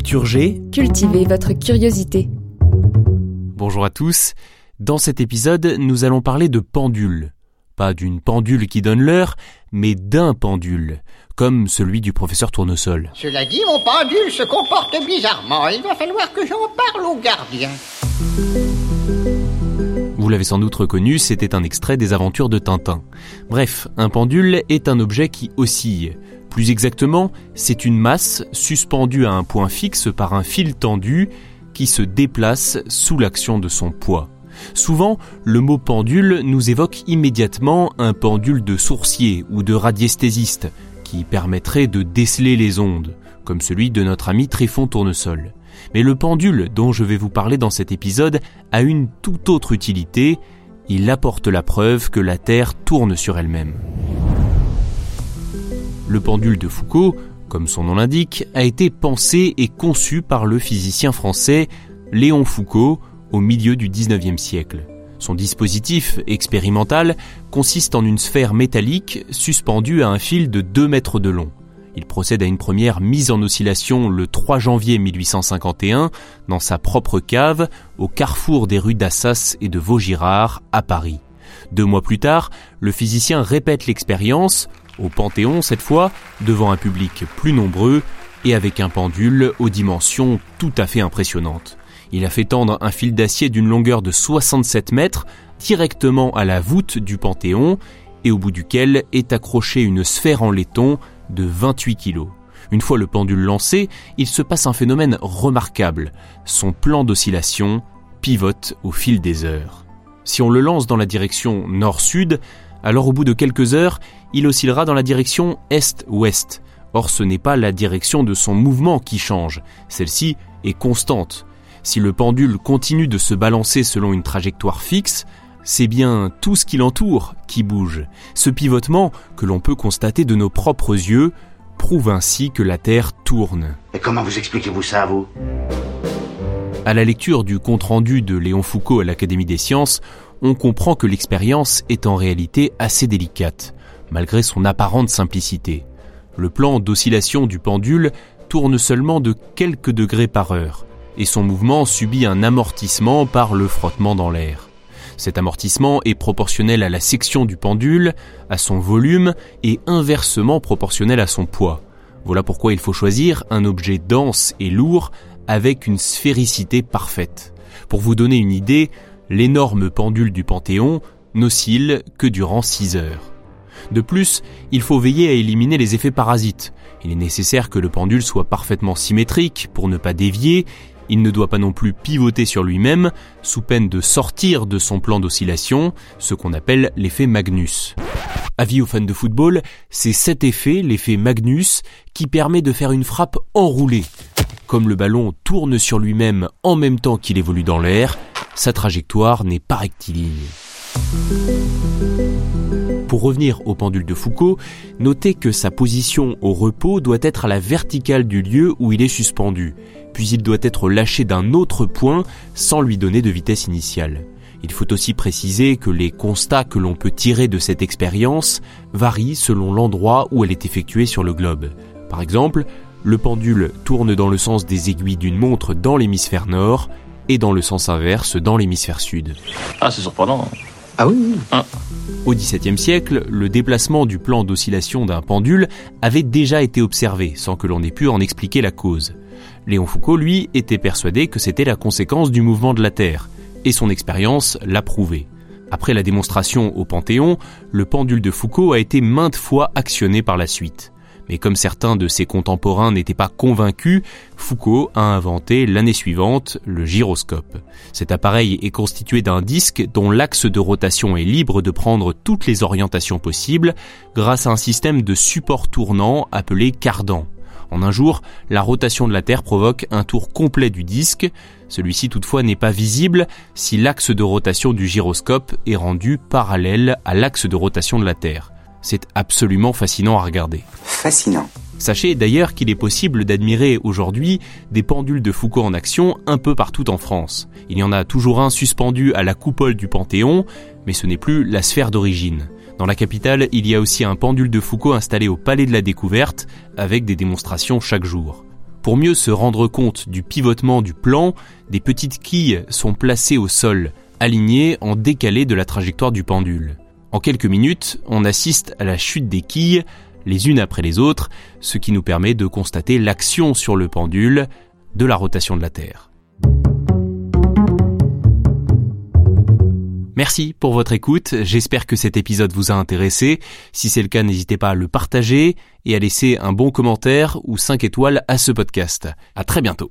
Culture G. Cultivez votre curiosité. Bonjour à tous. Dans cet épisode, nous allons parler de pendule. Pas d'une pendule qui donne l'heure, mais d'un pendule, comme celui du professeur Tournesol. Cela dit, mon pendule se comporte bizarrement. Il va falloir que j'en parle au gardien. Vous l'avez sans doute reconnu, c'était un extrait des aventures de Tintin. Bref, un pendule est un objet qui oscille. Plus exactement, c'est une masse suspendue à un point fixe par un fil tendu qui se déplace sous l'action de son poids. Souvent, le mot pendule nous évoque immédiatement un pendule de sourcier ou de radiesthésiste qui permettrait de déceler les ondes, comme celui de notre ami Tréfond Tournesol. Mais le pendule dont je vais vous parler dans cet épisode a une toute autre utilité, il apporte la preuve que la Terre tourne sur elle-même. Le pendule de Foucault, comme son nom l'indique, a été pensé et conçu par le physicien français Léon Foucault au milieu du 19e siècle. Son dispositif expérimental consiste en une sphère métallique suspendue à un fil de 2 mètres de long. Il procède à une première mise en oscillation le 3 janvier 1851 dans sa propre cave au carrefour des rues d'Assas et de Vaugirard à Paris. Deux mois plus tard, le physicien répète l'expérience au Panthéon cette fois, devant un public plus nombreux et avec un pendule aux dimensions tout à fait impressionnantes. Il a fait tendre un fil d'acier d'une longueur de 67 mètres directement à la voûte du Panthéon et au bout duquel est accrochée une sphère en laiton de 28 kg. Une fois le pendule lancé, il se passe un phénomène remarquable. Son plan d'oscillation pivote au fil des heures. Si on le lance dans la direction nord-sud, alors au bout de quelques heures, il oscillera dans la direction est-ouest. Or ce n'est pas la direction de son mouvement qui change, celle-ci est constante. Si le pendule continue de se balancer selon une trajectoire fixe, c'est bien tout ce qui l'entoure qui bouge. Ce pivotement, que l'on peut constater de nos propres yeux, prouve ainsi que la Terre tourne. Et comment vous expliquez-vous ça, vous? À la lecture du compte-rendu de Léon Foucault à l'Académie des sciences, on comprend que l'expérience est en réalité assez délicate, malgré son apparente simplicité. Le plan d'oscillation du pendule tourne seulement de quelques degrés par heure, et son mouvement subit un amortissement par le frottement dans l'air. Cet amortissement est proportionnel à la section du pendule, à son volume et inversement proportionnel à son poids. Voilà pourquoi il faut choisir un objet dense et lourd avec une sphéricité parfaite. Pour vous donner une idée, l'énorme pendule du Panthéon n'oscille que durant 6 heures. De plus, il faut veiller à éliminer les effets parasites. Il est nécessaire que le pendule soit parfaitement symétrique pour ne pas dévier, il ne doit pas non plus pivoter sur lui-même, sous peine de sortir de son plan d'oscillation, ce qu'on appelle l'effet Magnus. Avis aux fans de football, c'est cet effet, l'effet Magnus, qui permet de faire une frappe enroulée. Comme le ballon tourne sur lui-même en même temps qu'il évolue dans l'air, sa trajectoire n'est pas rectiligne. Pour revenir au pendule de Foucault, notez que sa position au repos doit être à la verticale du lieu où il est suspendu, puis il doit être lâché d'un autre point sans lui donner de vitesse initiale. Il faut aussi préciser que les constats que l'on peut tirer de cette expérience varient selon l'endroit où elle est effectuée sur le globe. Par exemple, le pendule tourne dans le sens des aiguilles d'une montre dans l'hémisphère nord et dans le sens inverse dans l'hémisphère sud. Ah, c'est surprenant. Ah Ah. Au XVIIe siècle, le déplacement du plan d'oscillation d'un pendule avait déjà été observé sans que l'on ait pu en expliquer la cause. Léon Foucault, lui, était persuadé que c'était la conséquence du mouvement de la Terre, et son expérience l'a prouvé. Après la démonstration au Panthéon, le pendule de Foucault a été maintes fois actionné par la suite. Mais comme certains de ses contemporains n'étaient pas convaincus, Foucault a inventé l'année suivante le gyroscope. Cet appareil est constitué d'un disque dont l'axe de rotation est libre de prendre toutes les orientations possibles grâce à un système de support tournant appelé cardan. En un jour, la rotation de la Terre provoque un tour complet du disque. Celui-ci toutefois n'est pas visible si l'axe de rotation du gyroscope est rendu parallèle à l'axe de rotation de la Terre. C'est absolument fascinant à regarder. Fascinant. Sachez d'ailleurs qu'il est possible d'admirer aujourd'hui des pendules de Foucault en action un peu partout en France. Il y en a toujours un suspendu à la coupole du Panthéon, mais ce n'est plus la sphère d'origine. Dans la capitale, il y a aussi un pendule de Foucault installé au Palais de la Découverte, avec des démonstrations chaque jour. Pour mieux se rendre compte du pivotement du plan, des petites quilles sont placées au sol, alignées en décalé de la trajectoire du pendule. En quelques minutes, on assiste à la chute des quilles, les unes après les autres, ce qui nous permet de constater l'action sur le pendule de la rotation de la Terre. Merci pour votre écoute, j'espère que cet épisode vous a intéressé. Si c'est le cas, n'hésitez pas à le partager et à laisser un bon commentaire ou 5 étoiles à ce podcast. À très bientôt.